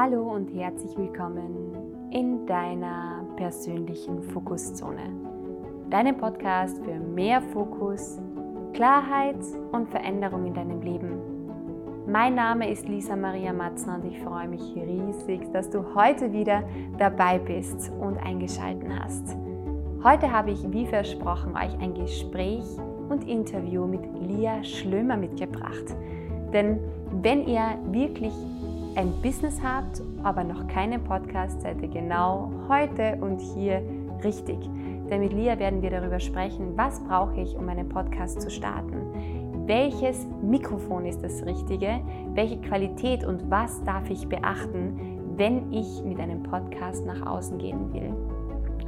Hallo und herzlich willkommen in deiner persönlichen Fokuszone. Deinem Podcast für mehr Fokus, Klarheit und Veränderung in deinem Leben. Mein Name ist Lisa Maria Matzner und ich freue mich riesig, dass du heute wieder dabei bist und eingeschaltet hast. Heute habe ich, wie versprochen, euch ein Gespräch und Interview mit Lia Schlömer mitgebracht. Denn wenn ihr wirklich ein Business habt, aber noch keine Podcast, seid ihr genau heute und hier richtig. Denn mit Lia werden wir darüber sprechen, was brauche ich, um einen Podcast zu starten. Welches Mikrofon ist das Richtige? Welche Qualität und was darf ich beachten, wenn ich mit einem Podcast nach außen gehen will?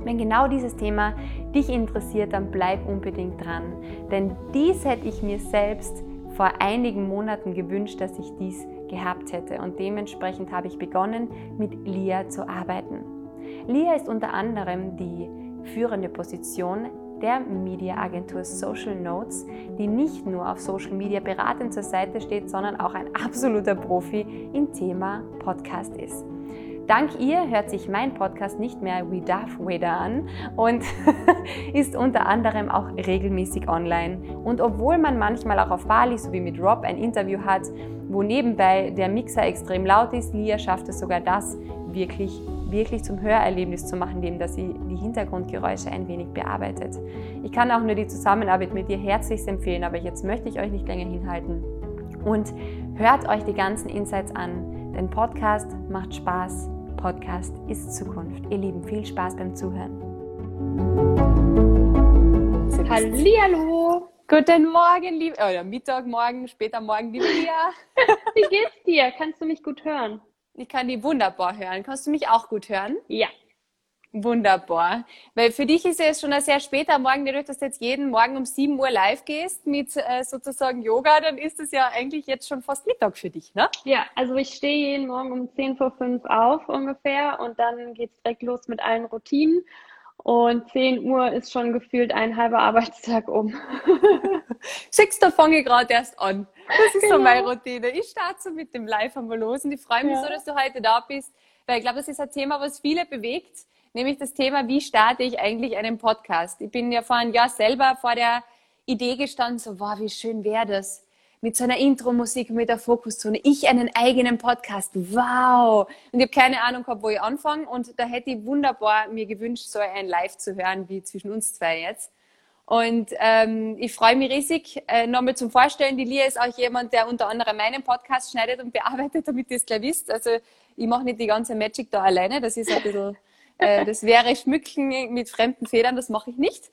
Wenn genau dieses Thema dich interessiert, dann bleib unbedingt dran. Denn dies hätte ich mir selbst vor einigen Monaten gewünscht, dass ich dies gehabt hätte und dementsprechend habe ich begonnen, mit Lia zu arbeiten. Lia ist unter anderem die führende Position der Mediaagentur Social Notes, die nicht nur auf Social Media beratend zur Seite steht, sondern auch ein absoluter Profi im Thema Podcast ist. Dank ihr hört sich mein Podcast nicht mehr wie Darth Vader an und ist unter anderem auch regelmäßig online. Und obwohl man manchmal auch auf Bali, so wie mit Rob, ein Interview hat, wo nebenbei der Mixer extrem laut ist, Lia schafft es sogar das wirklich wirklich zum Hörerlebnis zu machen, indem dass sie die Hintergrundgeräusche ein wenig bearbeitet. Ich kann auch nur die Zusammenarbeit mit dir herzlichst empfehlen, aber jetzt möchte ich euch nicht länger hinhalten. Und hört euch die ganzen Insights an, denn Podcast macht Spaß Podcast ist Zukunft. Ihr Lieben, viel Spaß beim Zuhören. Hallihallo. Guten Morgen, liebe, oder Mittag, Morgen, später Morgen, liebe Lia. Wie geht's dir? Kannst du mich gut hören? Ich kann die wunderbar hören. Kannst du mich auch gut hören? Ja, Wunderbar. Weil für dich ist es schon ein sehr später Morgen, dadurch, dass du jetzt jeden Morgen um 7 Uhr live gehst mit äh, sozusagen Yoga, dann ist es ja eigentlich jetzt schon fast Mittag für dich, ne? Ja, also ich stehe jeden Morgen um 10 vor 5 auf ungefähr und dann geht's direkt los mit allen Routinen. Und 10 Uhr ist schon gefühlt ein halber Arbeitstag um. Sechster fange ich gerade erst an. Das ist genau. so meine Routine. Ich starte so mit dem Live einmal los und ich freue mich ja. so, dass du heute da bist, weil ich glaube, das ist ein Thema, was viele bewegt nämlich das Thema, wie starte ich eigentlich einen Podcast? Ich bin ja vor einem Jahr selber vor der Idee gestanden, so, wow, wie schön wäre das mit so einer Intro-Musik, mit der Fokuszone, ich einen eigenen Podcast, wow! Und ich habe keine Ahnung gehabt, wo ich anfange und da hätte ich wunderbar mir gewünscht, so ein Live zu hören, wie zwischen uns zwei jetzt. Und ähm, ich freue mich riesig. Äh, Nochmal zum Vorstellen, die Lia ist auch jemand, der unter anderem meinen Podcast schneidet und bearbeitet, damit ihr es gleich wisst. Also ich mache nicht die ganze Magic da alleine, das ist ein bisschen äh, das wäre Schmücken mit fremden Federn, das mache ich nicht.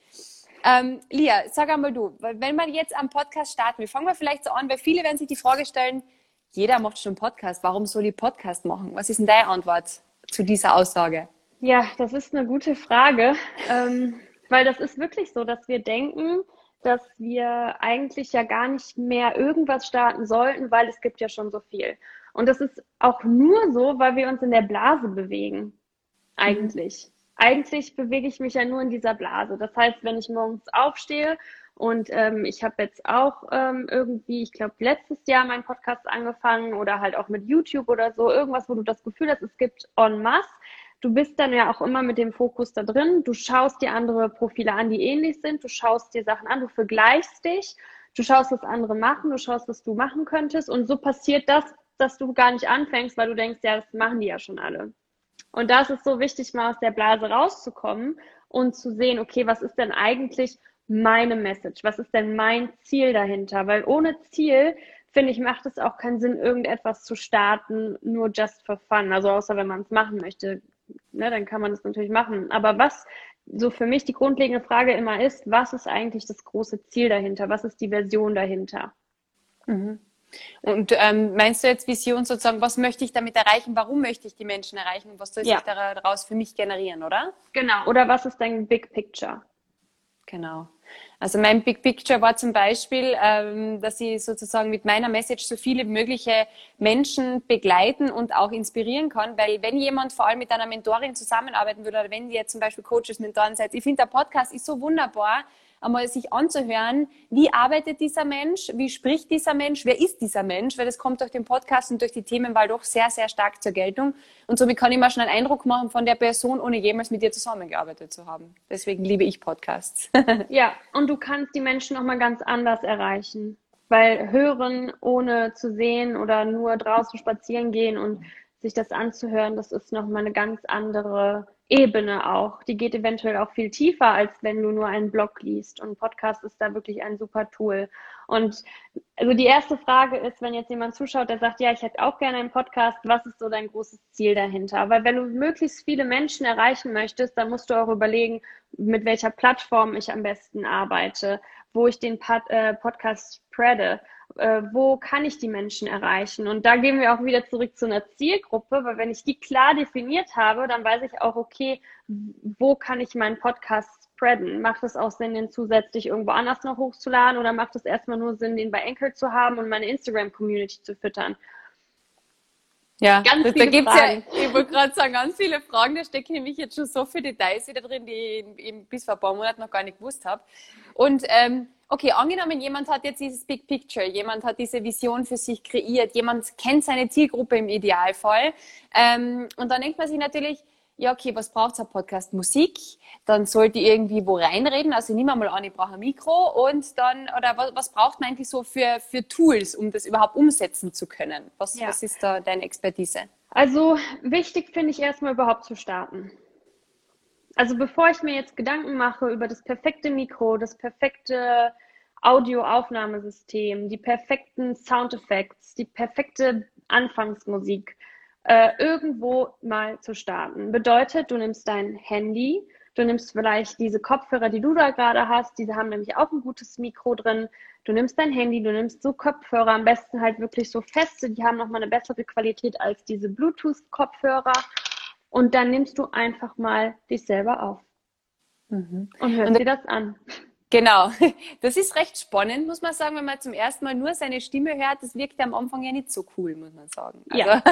Ähm, Lia, sag einmal du, wenn wir jetzt am Podcast starten, wir fangen wir vielleicht so an, weil viele werden sich die Frage stellen, jeder macht schon Podcast, warum soll ich Podcast machen? Was ist denn deine Antwort zu dieser Aussage? Ja, das ist eine gute Frage, ähm, weil das ist wirklich so, dass wir denken, dass wir eigentlich ja gar nicht mehr irgendwas starten sollten, weil es gibt ja schon so viel. Und das ist auch nur so, weil wir uns in der Blase bewegen. Eigentlich. Eigentlich bewege ich mich ja nur in dieser Blase. Das heißt, wenn ich morgens aufstehe und ähm, ich habe jetzt auch ähm, irgendwie, ich glaube, letztes Jahr meinen Podcast angefangen oder halt auch mit YouTube oder so, irgendwas, wo du das Gefühl hast, es gibt en masse. Du bist dann ja auch immer mit dem Fokus da drin. Du schaust dir andere Profile an, die ähnlich sind. Du schaust dir Sachen an, du vergleichst dich. Du schaust, was andere machen. Du schaust, was du machen könntest. Und so passiert das, dass du gar nicht anfängst, weil du denkst, ja, das machen die ja schon alle. Und da ist es so wichtig, mal aus der Blase rauszukommen und zu sehen, okay, was ist denn eigentlich meine Message? Was ist denn mein Ziel dahinter? Weil ohne Ziel, finde ich, macht es auch keinen Sinn, irgendetwas zu starten, nur just for fun. Also außer wenn man es machen möchte, ne, dann kann man es natürlich machen. Aber was so für mich die grundlegende Frage immer ist, was ist eigentlich das große Ziel dahinter? Was ist die Version dahinter? Mhm. Und ähm, meinst du jetzt Vision sozusagen, was möchte ich damit erreichen, warum möchte ich die Menschen erreichen und was soll ja. sich daraus für mich generieren, oder? Genau. Oder was ist dein Big Picture? Genau. Also mein Big Picture war zum Beispiel, ähm, dass ich sozusagen mit meiner Message so viele mögliche Menschen begleiten und auch inspirieren kann, weil wenn jemand vor allem mit einer Mentorin zusammenarbeiten würde oder wenn ihr zum Beispiel Coaches, Mentoren seid, ich finde der Podcast ist so wunderbar, einmal sich anzuhören, wie arbeitet dieser Mensch, wie spricht dieser Mensch, wer ist dieser Mensch, weil das kommt durch den Podcast und durch die Themenwahl doch sehr, sehr stark zur Geltung. Und somit kann ich mir schon einen Eindruck machen von der Person, ohne jemals mit dir zusammengearbeitet zu haben. Deswegen liebe ich Podcasts. ja, und du kannst die Menschen nochmal ganz anders erreichen. Weil hören, ohne zu sehen oder nur draußen spazieren gehen und sich das anzuhören, das ist nochmal eine ganz andere Ebene auch. Die geht eventuell auch viel tiefer, als wenn du nur einen Blog liest. Und Podcast ist da wirklich ein super Tool. Und also die erste Frage ist, wenn jetzt jemand zuschaut, der sagt, ja, ich hätte auch gerne einen Podcast, was ist so dein großes Ziel dahinter? Weil wenn du möglichst viele Menschen erreichen möchtest, dann musst du auch überlegen, mit welcher Plattform ich am besten arbeite, wo ich den äh, Podcast spreade äh, wo kann ich die Menschen erreichen? Und da gehen wir auch wieder zurück zu einer Zielgruppe, weil wenn ich die klar definiert habe, dann weiß ich auch, okay, wo kann ich meinen Podcast spreaden? Macht es auch Sinn, den zusätzlich irgendwo anders noch hochzuladen oder macht es erstmal nur Sinn, den bei Anchor zu haben und meine Instagram-Community zu füttern? Ja, ganz da, da gibt es ja, ich wollte gerade sagen, ganz viele Fragen, da stecken nämlich jetzt schon so viele Details wieder drin, die ich bis vor ein paar Monaten noch gar nicht gewusst habe. Und ähm, okay, angenommen, jemand hat jetzt dieses Big Picture, jemand hat diese Vision für sich kreiert, jemand kennt seine Zielgruppe im Idealfall. Ähm, und dann denkt man sich natürlich, ja, okay, was braucht ein Podcast? Musik, dann sollte ich irgendwie wo reinreden, also ich nehme mal an, ich brauche ein Mikro und dann, oder was, was braucht man eigentlich so für, für Tools, um das überhaupt umsetzen zu können? Was, ja. was ist da deine Expertise? Also wichtig finde ich erstmal überhaupt zu starten. Also bevor ich mir jetzt Gedanken mache über das perfekte Mikro, das perfekte Audioaufnahmesystem, die perfekten Soundeffekte, die perfekte Anfangsmusik, äh, irgendwo mal zu starten. Bedeutet, du nimmst dein Handy, du nimmst vielleicht diese Kopfhörer, die du da gerade hast, diese haben nämlich auch ein gutes Mikro drin. Du nimmst dein Handy, du nimmst so Kopfhörer, am besten halt wirklich so feste, die haben nochmal eine bessere Qualität als diese Bluetooth-Kopfhörer und dann nimmst du einfach mal dich selber auf mhm. und hörst und dir das an. Genau, das ist recht spannend, muss man sagen, wenn man zum ersten Mal nur seine Stimme hört. Das wirkt am Anfang ja nicht so cool, muss man sagen. Also, ja.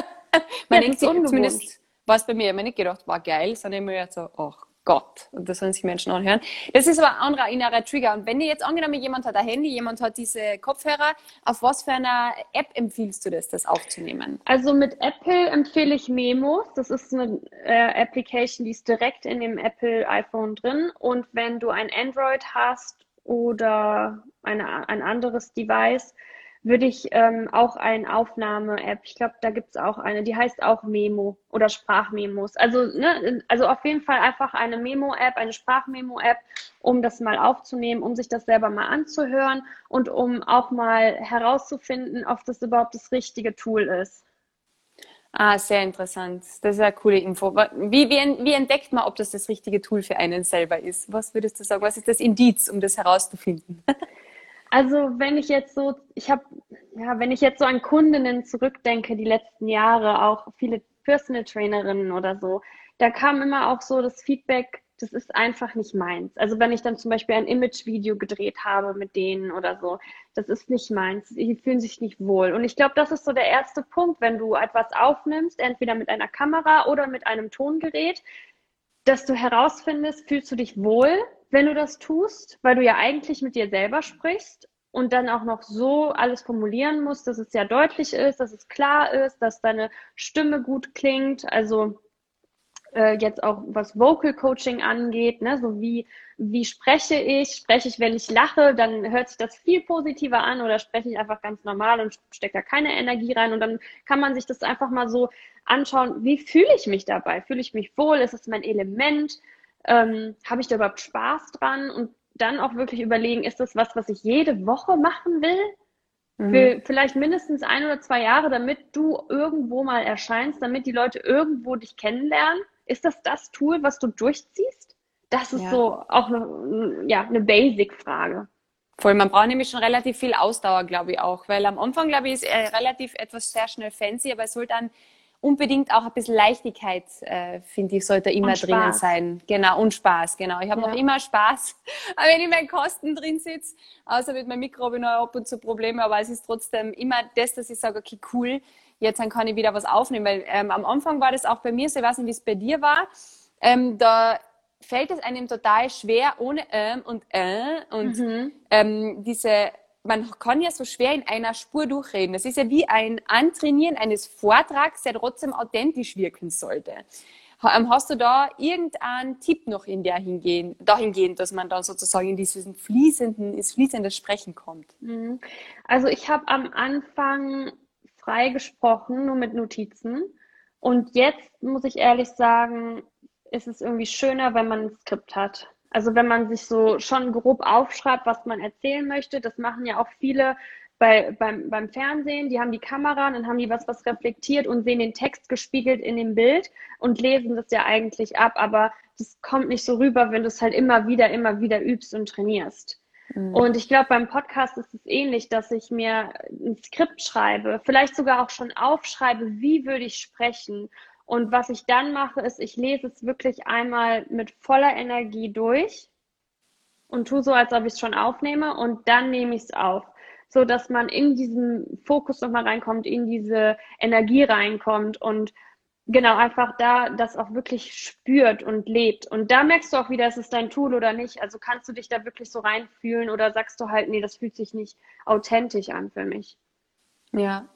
Man ja, denkt sich, zumindest war es bei mir immer nicht gedacht, war geil, sondern immer jetzt so, ach Gott. Und das sollen sich Menschen anhören. Das ist aber ein anderer innerer Trigger. Und wenn dir jetzt angenommen, jemand hat ein Handy, jemand hat diese Kopfhörer, auf was für einer App empfiehlst du das, das aufzunehmen? Also mit Apple empfehle ich Memos. Das ist eine äh, Application, die ist direkt in dem Apple iPhone drin. Und wenn du ein Android hast oder eine, ein anderes Device, würde ich ähm, auch eine Aufnahme-App, ich glaube, da gibt es auch eine, die heißt auch Memo oder Sprachmemos. Also, ne, also auf jeden Fall einfach eine Memo-App, eine Sprachmemo-App, um das mal aufzunehmen, um sich das selber mal anzuhören und um auch mal herauszufinden, ob das überhaupt das richtige Tool ist. Ah, sehr interessant. Das ist eine coole Info. Wie, wie, wie entdeckt man, ob das das richtige Tool für einen selber ist? Was würdest du sagen? Was ist das Indiz, um das herauszufinden? Also wenn ich jetzt so, ich habe, ja, wenn ich jetzt so an Kundinnen zurückdenke, die letzten Jahre, auch viele Personal Trainerinnen oder so, da kam immer auch so das Feedback, das ist einfach nicht meins. Also wenn ich dann zum Beispiel ein Image-Video gedreht habe mit denen oder so, das ist nicht meins. Die fühlen sich nicht wohl. Und ich glaube, das ist so der erste Punkt, wenn du etwas aufnimmst, entweder mit einer Kamera oder mit einem Tongerät, dass du herausfindest, fühlst du dich wohl wenn du das tust, weil du ja eigentlich mit dir selber sprichst und dann auch noch so alles formulieren musst, dass es ja deutlich ist, dass es klar ist, dass deine Stimme gut klingt. Also äh, jetzt auch was Vocal Coaching angeht, ne? so wie, wie spreche ich? Spreche ich, wenn ich lache, dann hört sich das viel positiver an oder spreche ich einfach ganz normal und stecke da keine Energie rein und dann kann man sich das einfach mal so anschauen, wie fühle ich mich dabei? Fühle ich mich wohl? Ist es mein Element? ähm, habe ich da überhaupt Spaß dran und dann auch wirklich überlegen, ist das was, was ich jede Woche machen will? Mhm. Für vielleicht mindestens ein oder zwei Jahre, damit du irgendwo mal erscheinst, damit die Leute irgendwo dich kennenlernen. Ist das das Tool, was du durchziehst? Das ist ja. so auch eine, ja, eine Basic-Frage. Voll, man braucht nämlich schon relativ viel Ausdauer, glaube ich auch, weil am Anfang, glaube ich, ist er relativ etwas sehr schnell fancy, aber es soll dann unbedingt auch ein bisschen Leichtigkeit, äh, finde ich, sollte immer drinnen sein. Genau, und Spaß, genau. Ich habe ja. noch immer Spaß, wenn ich meinen Kosten drin sitze. Außer mit meinem Mikro habe ich noch ab und zu Probleme, aber es ist trotzdem immer das, dass ich sage, okay, cool, jetzt dann kann ich wieder was aufnehmen. Weil ähm, am Anfang war das auch bei mir so, ich weiß nicht, wie es bei dir war. Ähm, da fällt es einem total schwer ohne ähm und äh und mhm. ähm, diese man kann ja so schwer in einer Spur durchreden. Das ist ja wie ein Antrainieren eines Vortrags, der trotzdem authentisch wirken sollte. Ähm, hast du da irgendeinen Tipp noch in der hingehen, dahingehend, dass man dann sozusagen in dieses fließenden, ins fließende Sprechen kommt? Mhm. Also ich habe am Anfang frei gesprochen, nur mit Notizen. Und jetzt muss ich ehrlich sagen, ist es irgendwie schöner, wenn man ein Skript hat. Also wenn man sich so schon grob aufschreibt, was man erzählen möchte, das machen ja auch viele bei, beim, beim Fernsehen, die haben die Kamera, dann haben die was, was reflektiert und sehen den Text gespiegelt in dem Bild und lesen das ja eigentlich ab, aber das kommt nicht so rüber, wenn du es halt immer wieder, immer wieder übst und trainierst. Mhm. Und ich glaube, beim Podcast ist es ähnlich, dass ich mir ein Skript schreibe, vielleicht sogar auch schon aufschreibe, wie würde ich sprechen und was ich dann mache, ist, ich lese es wirklich einmal mit voller Energie durch und tue so, als ob ich es schon aufnehme und dann nehme ich es auf, so dass man in diesen Fokus nochmal reinkommt, in diese Energie reinkommt und genau einfach da das auch wirklich spürt und lebt. Und da merkst du auch wieder, ist es dein Tool oder nicht. Also kannst du dich da wirklich so reinfühlen oder sagst du halt, nee, das fühlt sich nicht authentisch an für mich. Ja,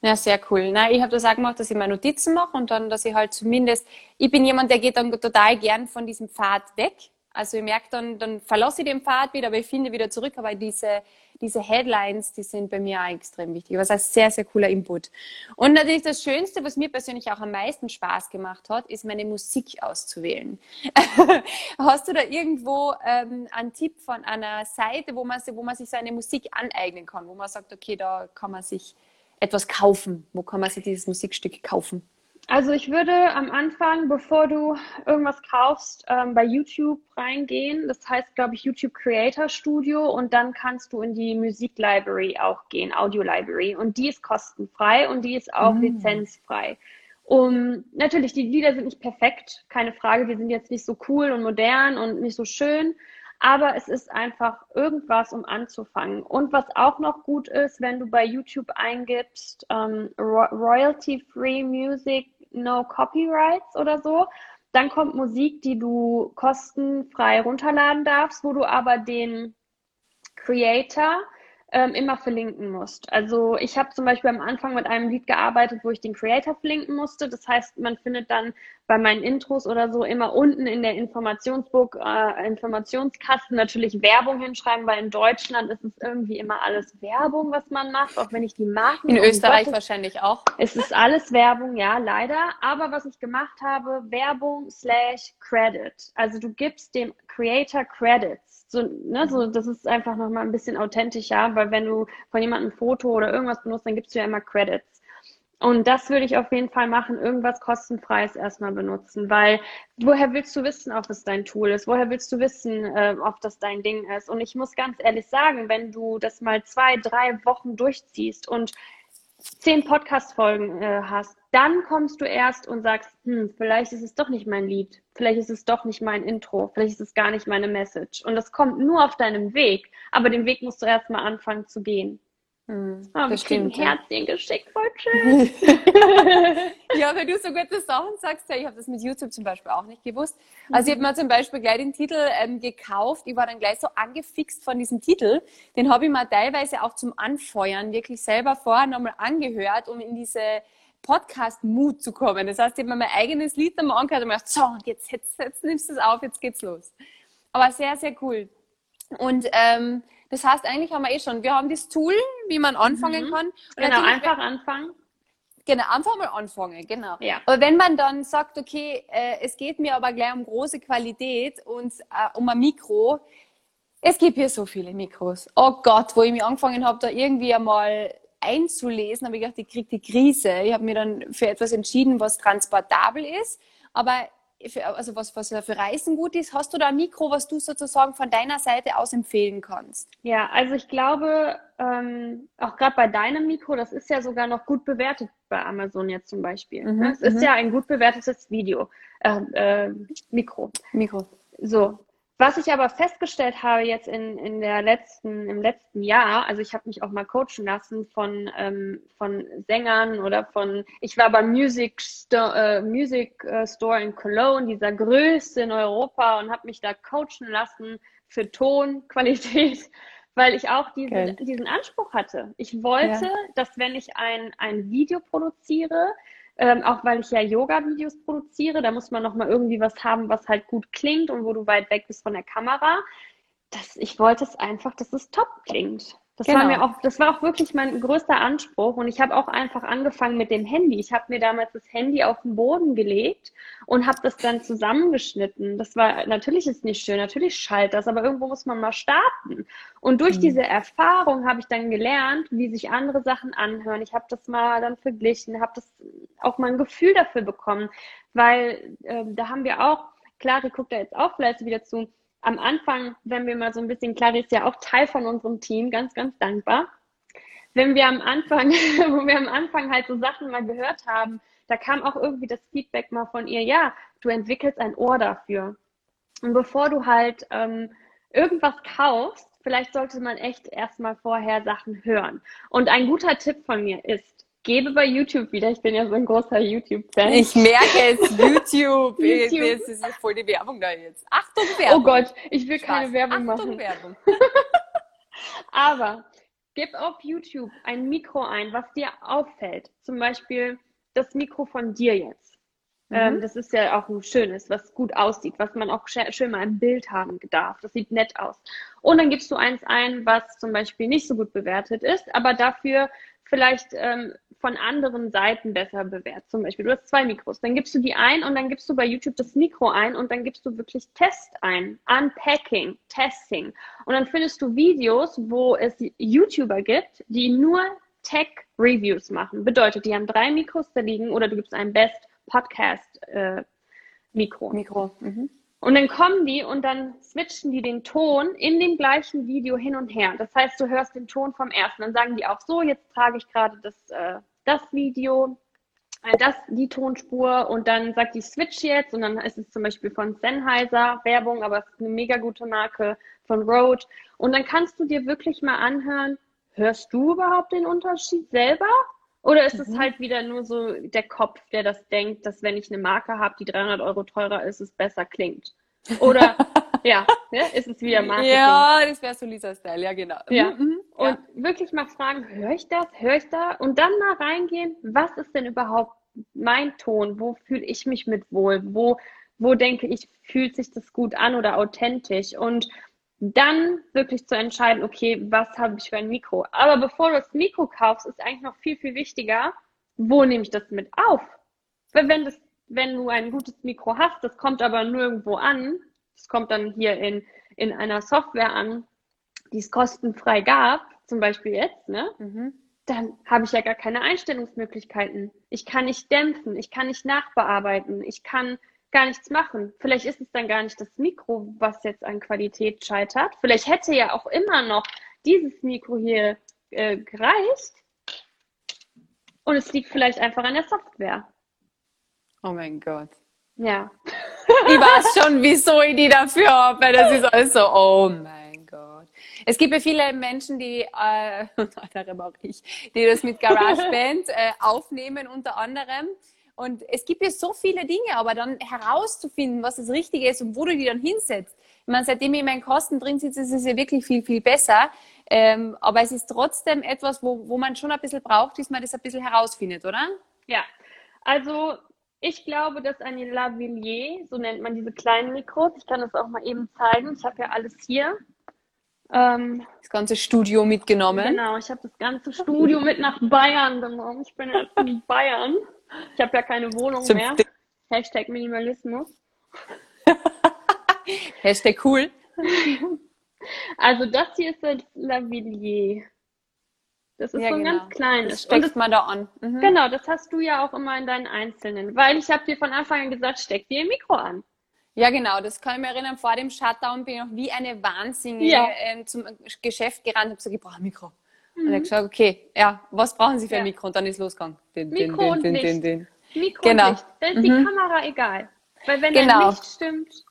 ja, sehr cool. Na, ich habe das auch gemacht, dass ich meine Notizen mache und dann, dass ich halt zumindest, ich bin jemand, der geht dann total gern von diesem Pfad weg. Also ich merke dann, dann verlasse ich den Pfad wieder, aber ich finde wieder zurück. Aber diese, diese Headlines, die sind bei mir auch extrem wichtig. Was heißt sehr, sehr cooler Input. Und natürlich das Schönste, was mir persönlich auch am meisten Spaß gemacht hat, ist meine Musik auszuwählen. Hast du da irgendwo ähm, einen Tipp von einer Seite, wo man, wo man sich seine Musik aneignen kann, wo man sagt, okay, da kann man sich etwas kaufen? Wo kann man sich dieses Musikstück kaufen? Also ich würde am Anfang, bevor du irgendwas kaufst, ähm, bei YouTube reingehen. Das heißt, glaube ich, YouTube Creator Studio und dann kannst du in die Musik Library auch gehen, Audio Library. Und die ist kostenfrei und die ist auch mm. lizenzfrei. Um, natürlich, die Lieder sind nicht perfekt, keine Frage, die sind jetzt nicht so cool und modern und nicht so schön, aber es ist einfach irgendwas, um anzufangen. Und was auch noch gut ist, wenn du bei YouTube eingibst, ähm, Royalty-Free Music, No Copyrights oder so, dann kommt Musik, die du kostenfrei runterladen darfst, wo du aber den Creator ähm, immer verlinken musst. Also ich habe zum Beispiel am Anfang mit einem Lied gearbeitet, wo ich den Creator verlinken musste. Das heißt, man findet dann bei meinen Intros oder so immer unten in der Informationsbook, äh, Informationskasten natürlich Werbung hinschreiben, weil in Deutschland ist es irgendwie immer alles Werbung, was man macht, auch wenn ich die Marken. In Österreich Gottes, wahrscheinlich auch. Es ist alles Werbung, ja, leider. Aber was ich gemacht habe, Werbung slash Credit. Also du gibst dem Creator Credits so, ne, so, das ist einfach nochmal ein bisschen authentischer, weil wenn du von jemandem ein Foto oder irgendwas benutzt, dann gibst du ja immer Credits. Und das würde ich auf jeden Fall machen, irgendwas kostenfreies erstmal benutzen, weil woher willst du wissen, ob es dein Tool ist? Woher willst du wissen, äh, ob das dein Ding ist? Und ich muss ganz ehrlich sagen, wenn du das mal zwei, drei Wochen durchziehst und zehn Podcast-Folgen äh, hast, dann kommst du erst und sagst, hm, vielleicht ist es doch nicht mein Lied, vielleicht ist es doch nicht mein Intro, vielleicht ist es gar nicht meine Message. Und das kommt nur auf deinem Weg, aber den Weg musst du erstmal anfangen zu gehen. Hm, oh, das stimmt. Ein Herzchen geschickt, voll schön. ja, weil du so gute Sachen sagst, ja, ich habe das mit YouTube zum Beispiel auch nicht gewusst. Also ich habe mir zum Beispiel gleich den Titel ähm, gekauft. Ich war dann gleich so angefixt von diesem Titel. Den habe ich mir teilweise auch zum Anfeuern wirklich selber vorher nochmal angehört, um in diese Podcast-Mut zu kommen. Das heißt, ich habe mir mein eigenes Lied einmal angehört und mir gedacht, so, und jetzt, jetzt, jetzt nimmst du es auf, jetzt geht's los. Aber sehr, sehr cool. Und ähm, das heißt, eigentlich haben wir eh schon, wir haben das Tool, wie man anfangen mhm. kann. Genau, einfach anfangen. Genau, einfach mal anfangen, genau. Ja. Aber wenn man dann sagt, okay, äh, es geht mir aber gleich um große Qualität und äh, um ein Mikro, es gibt hier so viele Mikros. Oh Gott, wo ich mich angefangen habe, da irgendwie einmal einzulesen, habe ich gedacht, ich kriege die Krise. Ich habe mir dann für etwas entschieden, was transportabel ist, aber für, also was, was für Reisen gut ist. Hast du da ein Mikro, was du sozusagen von deiner Seite aus empfehlen kannst? Ja, also ich glaube, ähm, auch gerade bei deinem Mikro, das ist ja sogar noch gut bewertet bei Amazon jetzt zum Beispiel. Mhm, es ist mhm. ja ein gut bewertetes Video, äh, äh, Mikro. Mikro. So, Was ich aber festgestellt habe jetzt in, in der letzten, im letzten Jahr, also ich habe mich auch mal coachen lassen von, ähm, von Sängern oder von, ich war beim Music, Sto äh, Music äh, Store in Cologne, dieser größte in Europa und habe mich da coachen lassen für Tonqualität, weil ich auch diesen, diesen Anspruch hatte. Ich wollte, ja. dass wenn ich ein, ein Video produziere, ähm, auch weil ich ja Yoga-Videos produziere, da muss man nochmal irgendwie was haben, was halt gut klingt und wo du weit weg bist von der Kamera. Das, ich wollte es einfach, dass es top klingt. Das genau. war mir auch, das war auch wirklich mein größter Anspruch. Und ich habe auch einfach angefangen mit dem Handy. Ich habe mir damals das Handy auf den Boden gelegt und habe das dann zusammengeschnitten. Das war natürlich ist nicht schön, natürlich schallt das, aber irgendwo muss man mal starten. Und durch mhm. diese Erfahrung habe ich dann gelernt, wie sich andere Sachen anhören. Ich habe das mal dann verglichen, habe das auch mal ein Gefühl dafür bekommen, weil äh, da haben wir auch, klar, ich gucke da jetzt auch vielleicht wieder zu am Anfang, wenn wir mal so ein bisschen, Clary ist ja auch Teil von unserem Team, ganz, ganz dankbar. Wenn wir am Anfang, wo wir am Anfang halt so Sachen mal gehört haben, da kam auch irgendwie das Feedback mal von ihr, ja, du entwickelst ein Ohr dafür. Und bevor du halt ähm, irgendwas kaufst, vielleicht sollte man echt erstmal vorher Sachen hören. Und ein guter Tipp von mir ist, gebe bei YouTube wieder. Ich bin ja so ein großer YouTube-Fan. Ich merke es, YouTube. YouTube. Jetzt ist voll die Werbung da jetzt. Achtung, Werbung. Oh Gott, ich will Spaß. keine Werbung Achtung, machen. Werbung. Aber gib auf YouTube ein Mikro ein, was dir auffällt. Zum Beispiel das Mikro von dir jetzt. Mhm. Ähm, das ist ja auch ein schönes, was gut aussieht, was man auch schön mal im Bild haben darf. Das sieht nett aus. Und dann gibst du eins ein, was zum Beispiel nicht so gut bewertet ist, aber dafür vielleicht ähm, von anderen Seiten besser bewertet. Zum Beispiel, du hast zwei Mikros, dann gibst du die ein und dann gibst du bei YouTube das Mikro ein und dann gibst du wirklich Test ein, Unpacking, Testing. Und dann findest du Videos, wo es YouTuber gibt, die nur Tech-Reviews machen. Bedeutet, die haben drei Mikros da liegen oder du gibst ein Best Podcast äh, Mikro. Mikro. Mhm. Und dann kommen die und dann switchen die den Ton in dem gleichen Video hin und her. Das heißt, du hörst den Ton vom ersten. Dann sagen die auch so, jetzt trage ich gerade das, äh, das Video, äh, das, die Tonspur und dann sagt die Switch jetzt und dann ist es zum Beispiel von Sennheiser Werbung, aber es ist eine mega gute Marke von Rode. Und dann kannst du dir wirklich mal anhören, hörst du überhaupt den Unterschied selber? Oder ist es mhm. halt wieder nur so der Kopf, der das denkt, dass wenn ich eine Marke habe, die 300 Euro teurer ist, es besser klingt? Oder ja, ne? ist es wieder Marketing? Ja, das wäre so Lisa-Style, ja genau. Ja. Mhm, mhm. Und ja. wirklich mal fragen, höre ich das, höre ich da? Und dann mal reingehen, was ist denn überhaupt mein Ton? Wo fühle ich mich mit wohl? Wo, wo denke ich, fühlt sich das gut an oder authentisch? Und dann wirklich zu entscheiden, okay, was habe ich für ein Mikro? Aber bevor du das Mikro kaufst, ist eigentlich noch viel, viel wichtiger, wo nehme ich das mit auf? Weil wenn das, wenn du ein gutes Mikro hast, das kommt aber nirgendwo an, das kommt dann hier in, in einer Software an, die es kostenfrei gab, zum Beispiel jetzt, ne? Mhm. Dann habe ich ja gar keine Einstellungsmöglichkeiten. Ich kann nicht dämpfen, ich kann nicht nachbearbeiten, ich kann gar nichts machen. Vielleicht ist es dann gar nicht das Mikro, was jetzt an Qualität scheitert. Vielleicht hätte ja auch immer noch dieses Mikro hier äh, gereicht. Und es liegt vielleicht einfach an der Software. Oh mein Gott. Ja. Ich weiß schon, wieso ich die dafür habe, weil das ist alles so, oh mein Gott. Es gibt ja viele Menschen, die, äh, unter anderem auch ich, die das mit GarageBand äh, aufnehmen, unter anderem. Und es gibt ja so viele Dinge, aber dann herauszufinden, was das Richtige ist und wo du die dann hinsetzt. Ich meine, seitdem ich in meinen Kosten drin sitze, ist es ja wirklich viel, viel besser. Ähm, aber es ist trotzdem etwas, wo, wo man schon ein bisschen braucht, bis man das ein bisschen herausfindet, oder? Ja, also ich glaube, dass ein Lavalier, so nennt man diese kleinen Mikros, ich kann das auch mal eben zeigen, ich habe ja alles hier. Ähm, das ganze Studio mitgenommen. Genau, ich habe das ganze Studio mit nach Bayern genommen. Ich bin jetzt in Bayern. Ich habe ja keine Wohnung Zum mehr. Hashtag Minimalismus. Hashtag cool. Also das hier ist das Lavillier. Das ist ja, so ein genau. ganz kleines. Das steckst mal da an. Mhm. Genau, das hast du ja auch immer in deinen Einzelnen. Weil ich habe dir von Anfang an gesagt, steck dir ein Mikro an. Ja, genau, das kann ich mir erinnern. Vor dem Shutdown bin ich noch wie eine Wahnsinnige ja. ähm, zum Geschäft gerannt und habe gesagt, ich brauche ein Mikro. Mhm. Und er gesagt, okay, ja, was brauchen Sie für ein Mikro? Und dann ist losgegangen. Den, Mikro den, und den, Licht. Den, Mikro genau. und Licht. Dann ist mhm. die Kamera egal. Weil wenn genau. der Licht stimmt,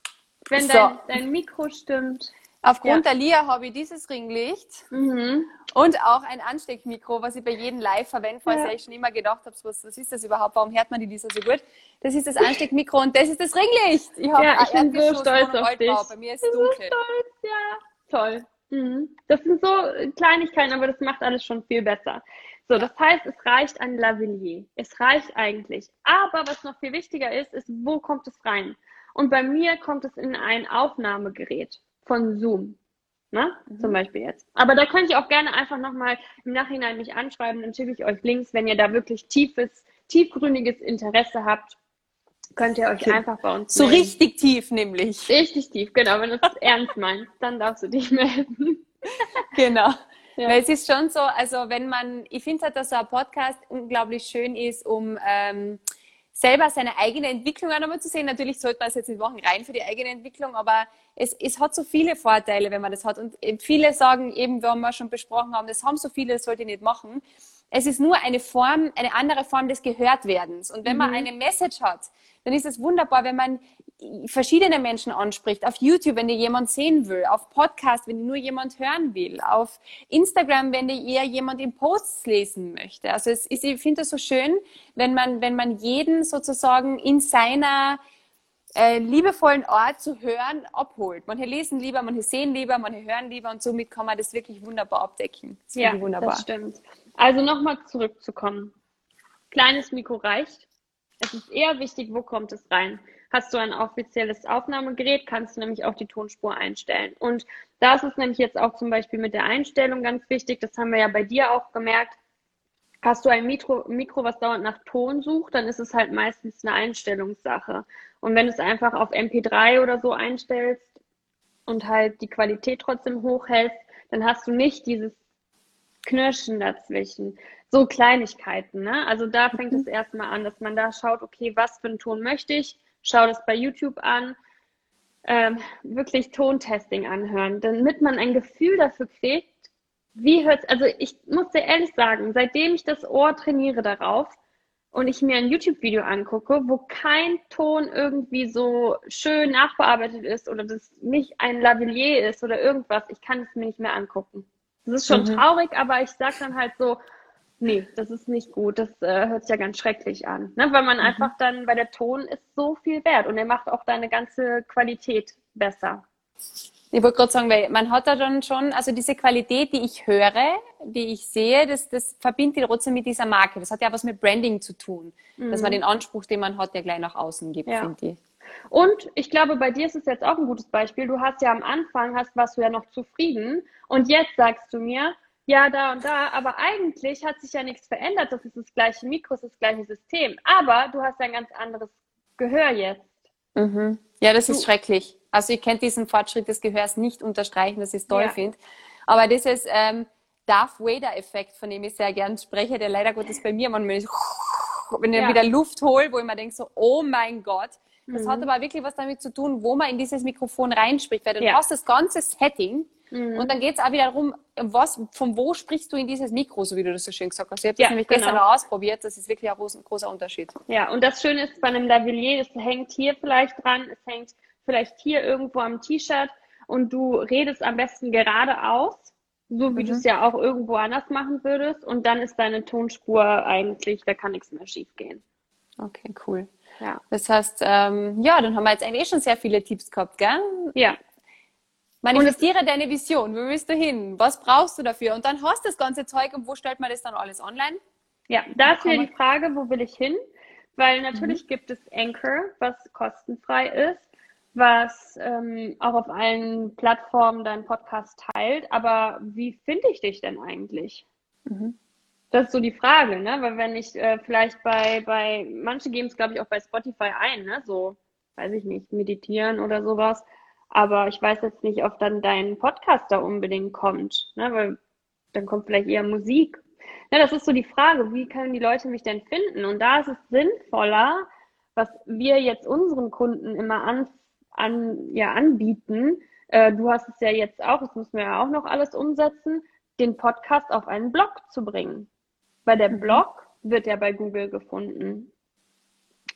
wenn so. dein, dein Mikro stimmt. Aufgrund ja. der Lia habe ich dieses Ringlicht mhm. und auch ein Ansteckmikro, was ich bei jedem Live verwende, weil ja. ich schon immer gedacht habe, was, was ist das überhaupt, warum hört man die Lisa so gut? Das ist das Ansteckmikro und das ist das Ringlicht. Ich, ja, ich bin so stolz auf dich. Bei mir ist es dunkel. So stolz, ja. Toll. Mhm. Das sind so Kleinigkeiten, aber das macht alles schon viel besser. So, das heißt, es reicht ein Lavalier. Es reicht eigentlich. Aber was noch viel wichtiger ist, ist, wo kommt es rein? Und bei mir kommt es in ein Aufnahmegerät von Zoom. Ne? Mhm. Zum Beispiel jetzt. Aber da könnt ihr auch gerne einfach nochmal im Nachhinein mich anschreiben, dann schicke ich euch Links, wenn ihr da wirklich tiefes, tiefgründiges Interesse habt, könnt ihr euch okay. einfach bei uns So melden. richtig tief nämlich. Richtig tief, genau. Wenn du es ernst meinst, dann darfst du dich melden. genau. Ja. Weil es ist schon so, also wenn man, ich finde halt, dass so ein Podcast unglaublich schön ist, um ähm, selber seine eigene Entwicklung auch nochmal zu sehen. Natürlich sollte man es jetzt nicht machen, rein für die eigene Entwicklung, aber es, es hat so viele Vorteile, wenn man das hat. Und viele sagen eben, wenn wir schon besprochen haben, das haben so viele, das sollte ich nicht machen. Es ist nur eine Form, eine andere Form des Gehörtwerdens. Und wenn man mhm. eine Message hat, dann ist es wunderbar, wenn man verschiedene Menschen anspricht. Auf YouTube, wenn dir jemand sehen will. Auf Podcast, wenn dir nur jemand hören will. Auf Instagram, wenn dir eher jemand in Posts lesen möchte. Also es ist, ich finde es so schön, wenn man, wenn man jeden sozusagen in seiner äh, liebevollen Ort zu hören abholt. Manche lesen lieber, manche sehen lieber, manche hören lieber und somit kann man das wirklich wunderbar abdecken. Das ja, wunderbar. das stimmt. Also nochmal zurückzukommen. Kleines Mikro reicht. Es ist eher wichtig, wo kommt es rein. Hast du ein offizielles Aufnahmegerät, kannst du nämlich auch die Tonspur einstellen. Und da ist nämlich jetzt auch zum Beispiel mit der Einstellung ganz wichtig. Das haben wir ja bei dir auch gemerkt. Hast du ein Mikro, Mikro, was dauernd nach Ton sucht, dann ist es halt meistens eine Einstellungssache. Und wenn du es einfach auf MP3 oder so einstellst und halt die Qualität trotzdem hochhältst, dann hast du nicht dieses Knirschen dazwischen. So Kleinigkeiten, ne? Also da fängt mhm. es erstmal an, dass man da schaut, okay, was für einen Ton möchte ich? Schau das bei YouTube an. Ähm, wirklich Tontesting anhören, damit man ein Gefühl dafür kriegt, wie hört also ich muss dir ehrlich sagen, seitdem ich das Ohr trainiere darauf und ich mir ein YouTube-Video angucke, wo kein Ton irgendwie so schön nachbearbeitet ist oder das nicht ein Lavalier ist oder irgendwas, ich kann es mir nicht mehr angucken. Das ist schon mhm. traurig, aber ich sag dann halt so, nee, das ist nicht gut, das äh, hört sich ja ganz schrecklich an. Ne? Weil man mhm. einfach dann, bei der Ton ist so viel wert und er macht auch deine ganze Qualität besser. Ich wollte gerade sagen, weil man hat da dann schon, also diese Qualität, die ich höre, die ich sehe, das, das verbindet trotzdem mit dieser Marke. Das hat ja was mit Branding zu tun, mhm. dass man mhm. den Anspruch, den man hat, der gleich nach außen gibt, ja. finde ich. Und ich glaube, bei dir ist es jetzt auch ein gutes Beispiel. Du hast ja am Anfang, hast, warst du ja noch zufrieden und jetzt sagst du mir, ja, da und da, aber eigentlich hat sich ja nichts verändert. Das ist das gleiche Mikro, das ist das gleiche System. Aber du hast ja ein ganz anderes Gehör jetzt. Mhm. Ja, das ist du. schrecklich. Also ich könnte diesen Fortschritt des Gehörs nicht unterstreichen, dass ich es toll ja. finde. Aber dieses ähm, Darth Vader-Effekt, von dem ich sehr gern spreche, der leider Gottes bei mir manchmal ist, wenn ich ja. wieder Luft hole, wo ich mir denke so, oh mein Gott, das mhm. hat aber wirklich was damit zu tun, wo man in dieses Mikrofon reinspricht, weil du ja. hast das ganze Setting mhm. und dann geht es auch wieder darum, was, von wo sprichst du in dieses Mikro, so wie du das so schön gesagt hast. Ich habe das ja, nämlich genau. gestern auch ausprobiert, das ist wirklich ein großer, großer Unterschied. Ja, und das Schöne ist bei einem Lavalier, es hängt hier vielleicht dran, es hängt vielleicht hier irgendwo am T-Shirt und du redest am besten geradeaus, so wie mhm. du es ja auch irgendwo anders machen würdest und dann ist deine Tonspur eigentlich, da kann nichts mehr schief gehen. Okay, cool. Ja. Das heißt, ähm, ja, dann haben wir jetzt eigentlich eh schon sehr viele Tipps gehabt, gell? Ja. Manifestiere deine Vision. Wo willst du hin? Was brauchst du dafür? Und dann hast du das ganze Zeug und wo stellt man das dann alles online? Ja, da ist ja die Frage, wo will ich hin? Weil natürlich mhm. gibt es Anchor, was kostenfrei ist, was ähm, auch auf allen Plattformen deinen Podcast teilt. Aber wie finde ich dich denn eigentlich? Mhm. Das ist so die Frage, ne? Weil wenn ich äh, vielleicht bei, bei, manche geben es, glaube ich, auch bei Spotify ein, ne? So, weiß ich nicht, meditieren oder sowas. Aber ich weiß jetzt nicht, ob dann dein Podcast da unbedingt kommt, ne? Weil dann kommt vielleicht eher Musik. Ne, das ist so die Frage, wie können die Leute mich denn finden? Und da ist es sinnvoller, was wir jetzt unseren Kunden immer an, an, ja, anbieten. Äh, du hast es ja jetzt auch, das müssen wir ja auch noch alles umsetzen, den Podcast auf einen Blog zu bringen. Weil der. Blog wird ja bei Google gefunden.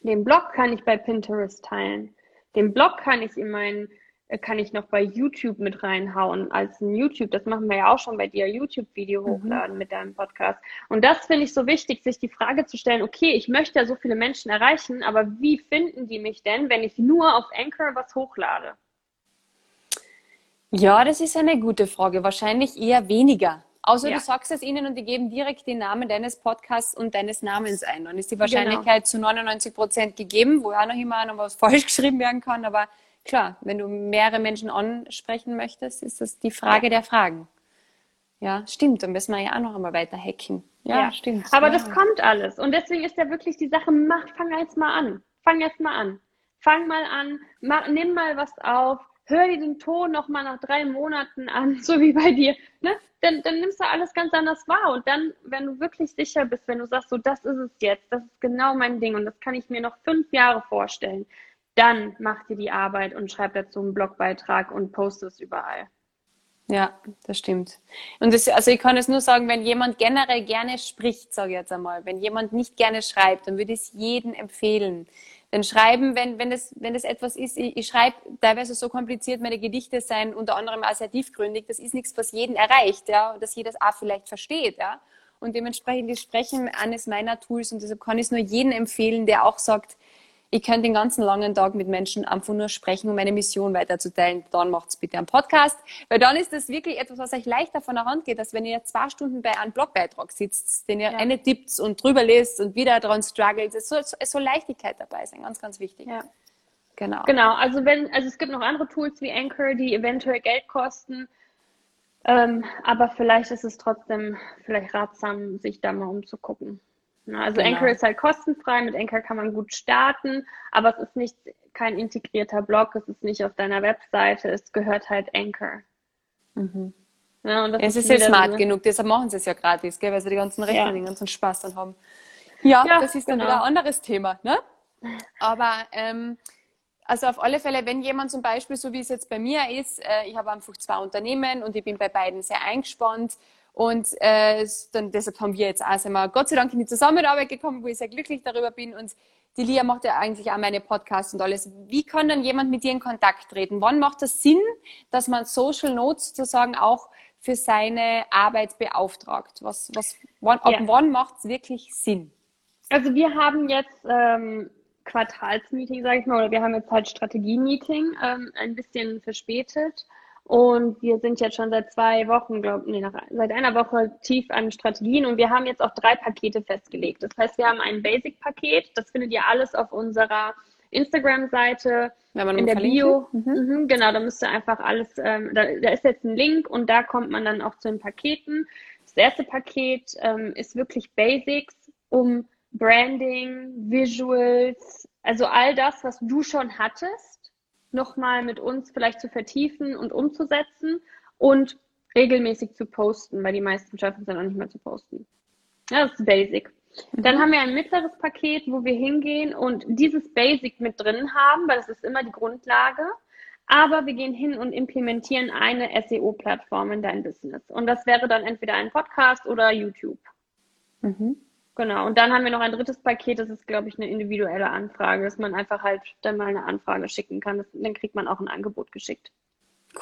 Den Blog kann ich bei Pinterest teilen. Den Blog kann ich in mein äh, kann ich noch bei YouTube mit reinhauen als ein YouTube. Das machen wir ja auch schon bei dir, YouTube-Video mhm. hochladen mit deinem Podcast. Und das finde ich so wichtig, sich die Frage zu stellen, okay, ich möchte ja so viele Menschen erreichen, aber wie finden die mich denn, wenn ich nur auf Anchor was hochlade? Ja, das ist eine gute Frage. Wahrscheinlich eher weniger. Außer ja. du sagst es ihnen und die geben direkt den Namen deines Podcasts und deines Namens ein. Dann ist die. Wahrscheinlichkeit genau. zu 99 Prozent gegeben, wo ja noch immer noch was falsch geschrieben werden kann, aber klar, wenn du mehrere Menschen ansprechen möchtest, ist das die Frage der Fragen. Ja, stimmt. Dann müssen wir ja auch noch einmal weiter hacken. Ja, ja. stimmt. Aber ja. das kommt alles. Und deswegen ist ja wirklich die Sache, mach, fang jetzt mal an. Fang jetzt mal an. Fang mal an, mach, nimm mal was auf, hör dir den Ton noch mal nach drei Monaten an, so wie bei dir. Ne? Dann, dann nimmst du alles ganz anders wahr. Und dann, wenn du wirklich sicher bist, wenn du sagst, so, das ist es jetzt, das ist genau mein Ding und das kann ich mir noch fünf Jahre vorstellen, dann mach dir die Arbeit und schreib dazu einen Blogbeitrag und poste es überall. Ja, das stimmt. Und das, also ich kann es nur sagen, wenn jemand generell gerne spricht, sage ich jetzt einmal, wenn jemand nicht gerne schreibt, dann würde ich es jedem empfehlen. Denn Schreiben, wenn, wenn, das, wenn das etwas ist, ich, ich schreibe teilweise so kompliziert, meine Gedichte sein unter anderem auch sehr tiefgründig, das ist nichts, was jeden erreicht, ja, und dass jeder das auch vielleicht versteht, ja. Und dementsprechend ist Sprechen eines meiner Tools und deshalb kann ich es nur jedem empfehlen, der auch sagt, ich könnte den ganzen langen Tag mit Menschen einfach nur sprechen, um meine Mission weiterzuteilen. Dann macht's bitte einen Podcast, weil dann ist das wirklich etwas, was euch leichter von der Hand geht, als wenn ihr zwei Stunden bei einem Blogbeitrag sitzt, den ihr ja. eine tippt und drüber lest und wieder dran struggelt. Es soll, es soll Leichtigkeit dabei sein, ganz, ganz wichtig. Ja. Genau. Genau. Also wenn, also es gibt noch andere Tools wie Anchor, die eventuell Geld kosten. Ähm, aber vielleicht ist es trotzdem vielleicht ratsam, sich da mal umzugucken. Also genau. Anchor ist halt kostenfrei, mit Anchor kann man gut starten, aber es ist nicht kein integrierter Blog, es ist nicht auf deiner Webseite, es gehört halt Anchor. Mhm. Ja, das es ist, ist ja smart so, genug, deshalb machen sie es ja gratis, gell, weil sie die ganzen Rechte, ja. den ganzen Spaß dann haben. Ja, ja das ist dann genau. wieder ein anderes Thema, ne? Aber ähm, also auf alle Fälle, wenn jemand zum Beispiel, so wie es jetzt bei mir ist, äh, ich habe einfach zwei Unternehmen und ich bin bei beiden sehr eingespannt und äh, dann, deshalb haben wir jetzt auch wir Gott sei Dank in die Zusammenarbeit gekommen, wo ich sehr glücklich darüber bin. Und die Lia macht ja eigentlich auch meine Podcasts und alles. Wie kann dann jemand mit dir in Kontakt treten? Wann macht das Sinn, dass man Social Notes sozusagen auch für seine Arbeit beauftragt? Was, was, wann, ab ja. wann macht es wirklich Sinn? Also wir haben jetzt ähm, Quartalsmeeting, sage ich mal, oder wir haben jetzt halt Strategie-Meeting ähm, ein bisschen verspätet. Und wir sind jetzt schon seit zwei Wochen, glaube nee, nach, seit einer Woche tief an Strategien und wir haben jetzt auch drei Pakete festgelegt. Das heißt, wir haben ein Basic-Paket, das findet ihr alles auf unserer Instagram-Seite in der Bio. Mhm. Mhm, genau, da müsst ihr einfach alles, ähm, da, da, ist jetzt ein Link und da kommt man dann auch zu den Paketen. Das erste Paket ähm, ist wirklich Basics, um Branding, Visuals, also all das, was du schon hattest nochmal mit uns vielleicht zu vertiefen und umzusetzen und regelmäßig zu posten, weil die meisten schaffen es dann auch nicht mehr zu posten. Ja, das ist basic. Mhm. Dann haben wir ein mittleres Paket, wo wir hingehen und dieses Basic mit drin haben, weil das ist immer die Grundlage. Aber wir gehen hin und implementieren eine SEO-Plattform in dein Business. Und das wäre dann entweder ein Podcast oder YouTube. Mhm. Genau. Und dann haben wir noch ein drittes Paket, das ist, glaube ich, eine individuelle Anfrage, dass man einfach halt dann mal eine Anfrage schicken kann. Das, dann kriegt man auch ein Angebot geschickt.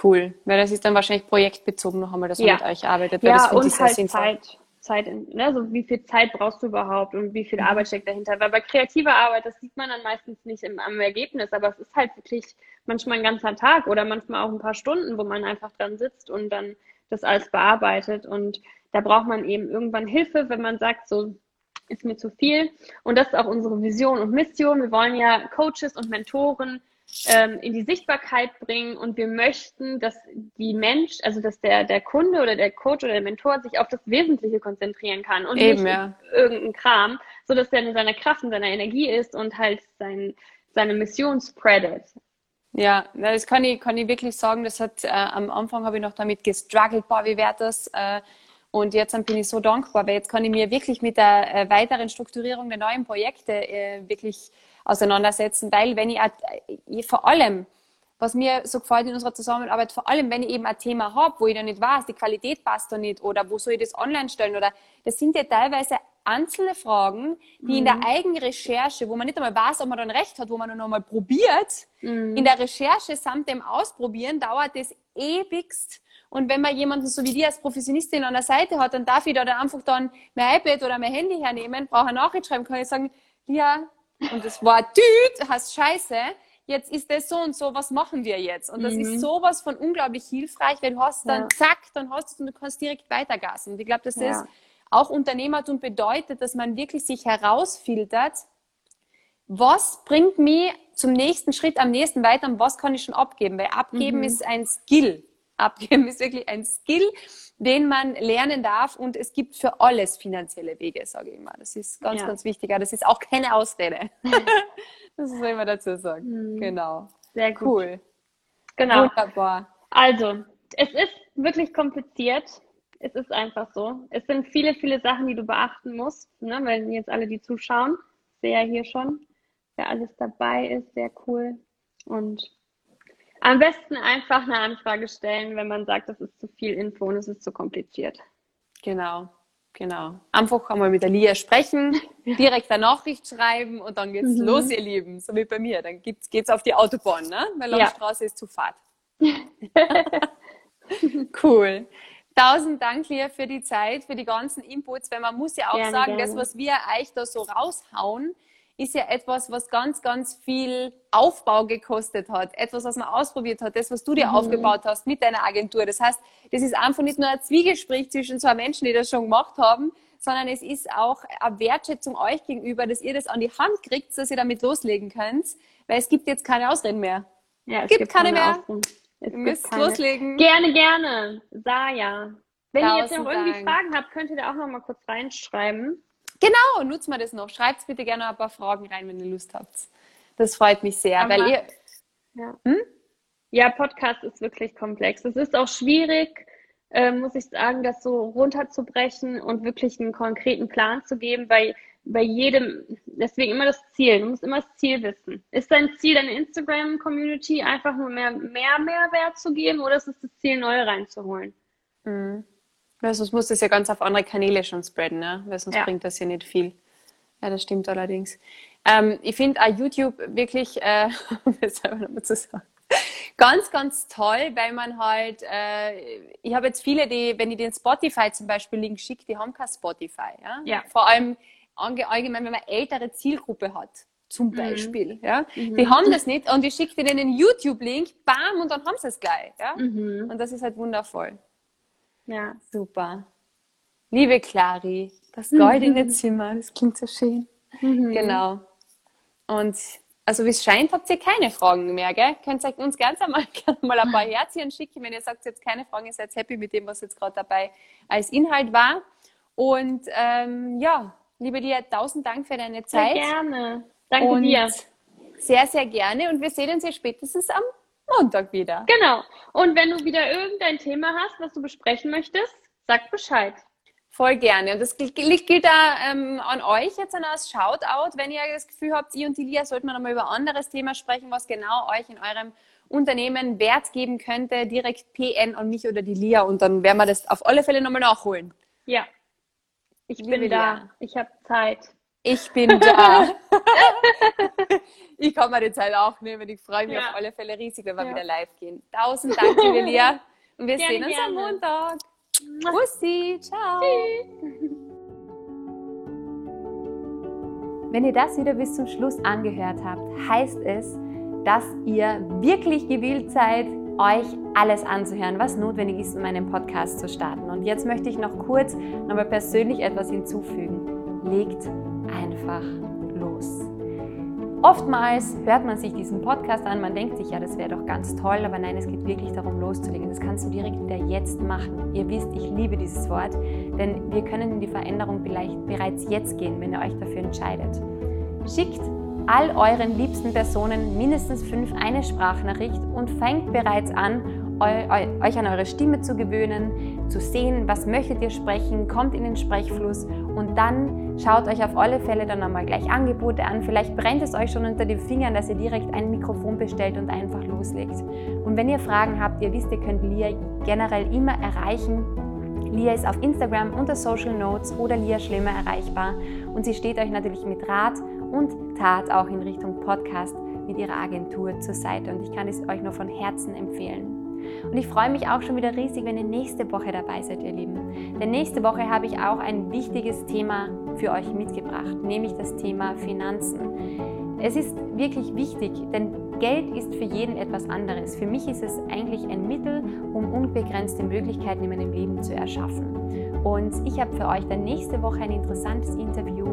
Cool. Weil das ist dann wahrscheinlich projektbezogen noch einmal, dass man ja. mit euch arbeitet. ja, das und halt Zeit. Zeit in, ne, so wie viel Zeit brauchst du überhaupt und wie viel mhm. Arbeit steckt dahinter. Weil bei kreativer Arbeit, das sieht man dann meistens nicht im, am Ergebnis, aber es ist halt wirklich manchmal ein ganzer Tag oder manchmal auch ein paar Stunden, wo man einfach dran sitzt und dann das alles bearbeitet. Und da braucht man eben irgendwann Hilfe, wenn man sagt, so, ist mir zu viel. Und das ist auch unsere Vision und Mission. Wir wollen ja Coaches und Mentoren ähm, in die Sichtbarkeit bringen und wir möchten, dass die Mensch, also dass der, der Kunde oder der Coach oder der Mentor sich auf das Wesentliche konzentrieren kann und Eben, nicht ja. irgendeinen Kram, so dass der in seiner Kraft und seiner Energie ist und halt sein, seine Mission spreadet. Ja, das kann ich, kann ich wirklich sagen. Das hat äh, am Anfang habe ich noch damit gestruggelt, boah, wie wird das? Äh, und jetzt bin ich so dankbar, weil jetzt kann ich mir wirklich mit der äh, weiteren Strukturierung der neuen Projekte äh, wirklich auseinandersetzen, weil wenn ich äh, vor allem, was mir so gefällt in unserer Zusammenarbeit, vor allem wenn ich eben ein Thema habe, wo ich noch nicht weiß, die Qualität passt da nicht oder wo soll ich das online stellen oder das sind ja teilweise einzelne Fragen, die mhm. in der mhm. eigenen Recherche, wo man nicht einmal weiß, ob man dann recht hat, wo man nur noch mal probiert, mhm. in der Recherche samt dem Ausprobieren dauert das ewigst. Und wenn man jemanden so wie die als Professionistin an der Seite hat, dann darf ich da dann einfach dann mein iPad oder mein Handy hernehmen, brauche eine Nachricht schreiben, kann ich sagen, ja, und das war Dude, hast Scheiße, jetzt ist das so und so, was machen wir jetzt? Und das mhm. ist sowas von unglaublich hilfreich, weil du hast dann, ja. zack, dann hast du es und du kannst direkt weitergassen. Und ich glaube, dass das auch Unternehmertum bedeutet, dass man wirklich sich herausfiltert, was bringt mich zum nächsten Schritt am nächsten weiter und was kann ich schon abgeben? Weil abgeben mhm. ist ein Skill. Abgeben ist wirklich ein Skill, den man lernen darf und es gibt für alles finanzielle Wege, sage ich immer. Das ist ganz, ja. ganz wichtig. Das ist auch keine Ausrede. das soll man dazu sagen. Mhm. Genau. Sehr gut. Cool. Genau. Wunderbar. Also, es ist wirklich kompliziert. Es ist einfach so. Es sind viele, viele Sachen, die du beachten musst, ne? weil jetzt alle, die zuschauen, sehe ja hier schon, wer alles dabei ist, sehr cool. Und am besten einfach eine Anfrage stellen, wenn man sagt, das ist zu viel Info und es ist zu kompliziert. Genau, genau. Einfach einmal mit der Lia sprechen, direkt eine Nachricht schreiben und dann geht's mhm. los, ihr Lieben. So wie bei mir. Dann geht's, geht's auf die Autobahn, ne? Weil Landstraße ja. ist zu fad. cool. Tausend Dank, Lia, für die Zeit, für die ganzen Inputs, weil man muss ja auch gerne, sagen, gerne. das, was wir euch da so raushauen, ist ja etwas, was ganz, ganz viel Aufbau gekostet hat. Etwas, was man ausprobiert hat. Das, was du dir mhm. aufgebaut hast mit deiner Agentur. Das heißt, das ist einfach nicht nur ein Zwiegespräch zwischen zwei Menschen, die das schon gemacht haben, sondern es ist auch eine Wertschätzung euch gegenüber, dass ihr das an die Hand kriegt, dass ihr damit loslegen könnt. Weil es gibt jetzt keine Ausreden mehr. Ja, es gibt, gibt keine, keine mehr. Es ihr müsst keine. loslegen. Gerne, gerne. Saya. Wenn Tausend ihr jetzt noch irgendwie. Fragen habt, könnt ihr da auch noch mal kurz reinschreiben. Genau, nutzt mal das noch. Schreibt bitte gerne ein paar Fragen rein, wenn ihr Lust habt. Das freut mich sehr, weil ihr. Ja. Hm? ja, Podcast ist wirklich komplex. Es ist auch schwierig, äh, muss ich sagen, das so runterzubrechen und wirklich einen konkreten Plan zu geben, bei, bei jedem, deswegen immer das Ziel. Du musst immer das Ziel wissen. Ist dein Ziel, deine Instagram-Community einfach nur mehr, mehr Mehrwert zu geben oder ist es das Ziel, neue reinzuholen? Mhm. Weil sonst muss das ja ganz auf andere Kanäle schon spreaden, ne? weil sonst ja. bringt das ja nicht viel. Ja, das stimmt allerdings. Ähm, ich finde auch YouTube wirklich, äh, um das selber nochmal zu sagen, ganz, ganz toll, weil man halt, äh, ich habe jetzt viele, die, wenn ich den Spotify zum Beispiel Link schicke, die haben kein Spotify. Ja? ja. Vor allem allgemein, wenn man eine ältere Zielgruppe hat zum mhm. Beispiel. Mhm. Ja? Mhm. Die haben das nicht und ich schicke denen den YouTube-Link, bam, und dann haben sie es gleich. Ja? Mhm. Und das ist halt wundervoll. Ja. Super. Liebe Clari, das goldene mhm. Zimmer, das klingt so schön. Mhm. Genau. Und also wie es scheint, habt ihr keine Fragen mehr, gell? Könnt ihr uns ganz einmal gerne mal ein paar Herzchen schicken, wenn ihr sagt, ihr habt keine Fragen, ihr seid happy mit dem, was jetzt gerade dabei als Inhalt war. Und ähm, ja, liebe dir, tausend Dank für deine Zeit. Sehr gerne. Danke Und dir. Sehr, sehr gerne. Und wir sehen uns ja spätestens am Montag wieder. Genau. Und wenn du wieder irgendein Thema hast, was du besprechen möchtest, sag Bescheid. Voll gerne. Und das gilt, gilt da ähm, an euch jetzt als Shoutout, wenn ihr das Gefühl habt, ihr und die Lia sollten wir nochmal über ein anderes Thema sprechen, was genau euch in eurem Unternehmen Wert geben könnte, direkt PN an mich oder die Lia und dann werden wir das auf alle Fälle nochmal nachholen. Ja. Ich bin da. Ich habe Zeit. Ich bin da. ich kann mir die Zeit auch nehmen. Ich freue mich ja. auf alle Fälle riesig, wenn wir ja. wieder live gehen. Tausend Dank, liebe Lia. Und wir gerne, sehen uns gerne. am Montag. Bussi, ciao. Wenn ihr das wieder bis zum Schluss angehört habt, heißt es, dass ihr wirklich gewillt seid, euch alles anzuhören, was notwendig ist, um einen Podcast zu starten. Und jetzt möchte ich noch kurz nochmal persönlich etwas hinzufügen. Legt einfach los. Oftmals hört man sich diesen Podcast an, man denkt sich, ja, das wäre doch ganz toll, aber nein, es geht wirklich darum, loszulegen. Das kannst du direkt wieder jetzt machen. Ihr wisst, ich liebe dieses Wort, denn wir können in die Veränderung vielleicht bereits jetzt gehen, wenn ihr euch dafür entscheidet. Schickt all euren liebsten Personen mindestens fünf eine Sprachnachricht und fängt bereits an, euch an eure Stimme zu gewöhnen, zu sehen, was möchtet ihr sprechen, kommt in den Sprechfluss und dann schaut euch auf alle Fälle dann einmal gleich Angebote an. Vielleicht brennt es euch schon unter den Fingern, dass ihr direkt ein Mikrofon bestellt und einfach loslegt. Und wenn ihr Fragen habt, ihr wisst, ihr könnt Lia generell immer erreichen Lia ist auf Instagram unter Social Notes oder Lia Schlemmer erreichbar und sie steht euch natürlich mit Rat und Tat auch in Richtung Podcast mit ihrer Agentur zur Seite und ich kann es euch nur von Herzen empfehlen. Und ich freue mich auch schon wieder riesig, wenn ihr nächste Woche dabei seid, ihr Lieben. Denn nächste Woche habe ich auch ein wichtiges Thema für euch mitgebracht, nämlich das Thema Finanzen. Es ist wirklich wichtig, denn Geld ist für jeden etwas anderes. Für mich ist es eigentlich ein Mittel, um unbegrenzte Möglichkeiten in meinem Leben zu erschaffen. Und ich habe für euch dann nächste Woche ein interessantes Interview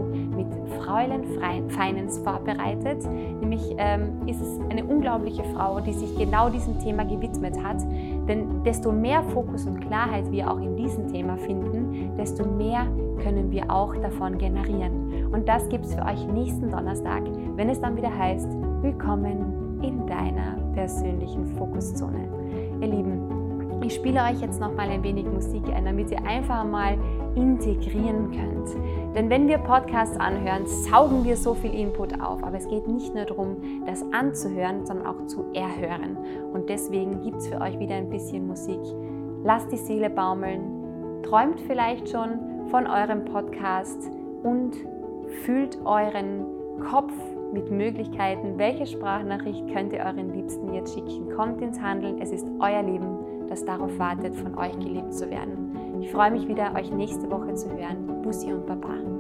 Fräulein Finance vorbereitet. Nämlich ähm, ist es eine unglaubliche Frau, die sich genau diesem Thema gewidmet hat. Denn desto mehr Fokus und Klarheit wir auch in diesem Thema finden, desto mehr können wir auch davon generieren. Und das gibt es für euch nächsten Donnerstag, wenn es dann wieder heißt, willkommen in deiner persönlichen Fokuszone. Ihr Lieben, ich spiele euch jetzt noch mal ein wenig Musik ein, damit ihr einfach mal integrieren könnt. Denn wenn wir Podcasts anhören, saugen wir so viel Input auf. Aber es geht nicht nur darum, das anzuhören, sondern auch zu erhören. Und deswegen gibt es für euch wieder ein bisschen Musik. Lasst die Seele baumeln, träumt vielleicht schon von eurem Podcast und fühlt euren Kopf mit Möglichkeiten. Welche Sprachnachricht könnt ihr euren Liebsten jetzt schicken? Kommt ins Handeln, es ist euer Leben das darauf wartet, von euch geliebt zu werden. Ich freue mich wieder, euch nächste Woche zu hören. Bussi und Baba.